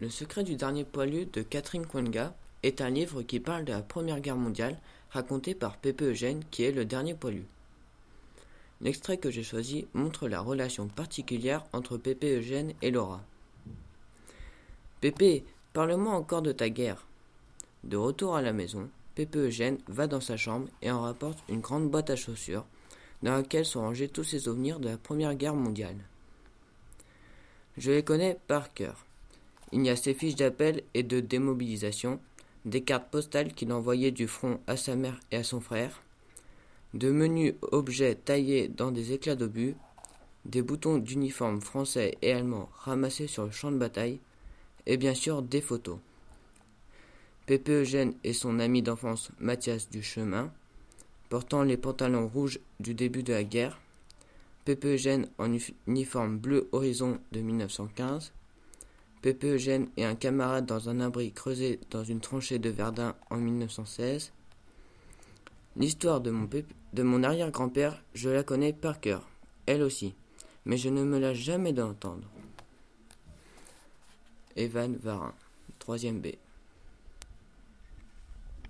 Le secret du dernier poilu de Catherine Kwenga est un livre qui parle de la Première Guerre mondiale, raconté par Pépé Eugène, qui est le dernier poilu. L'extrait que j'ai choisi montre la relation particulière entre Pépé Eugène et Laura. Pépé, parle-moi encore de ta guerre. De retour à la maison, Pépé Eugène va dans sa chambre et en rapporte une grande boîte à chaussures, dans laquelle sont rangés tous ses souvenirs de la Première Guerre mondiale. Je les connais par cœur. Il y a ses fiches d'appel et de démobilisation, des cartes postales qu'il envoyait du front à sa mère et à son frère, de menus objets taillés dans des éclats d'obus, des boutons d'uniformes français et allemands ramassés sur le champ de bataille, et bien sûr des photos. Pépé Eugène et son ami d'enfance Mathias Duchemin, portant les pantalons rouges du début de la guerre, Pépé Eugène en uniforme bleu horizon de 1915, Pépé Eugène et un camarade dans un abri creusé dans une tranchée de Verdun en 1916. L'histoire de mon, de mon arrière-grand-père, je la connais par cœur, elle aussi, mais je ne me lâche jamais d'entendre. Evan Varin, 3 B.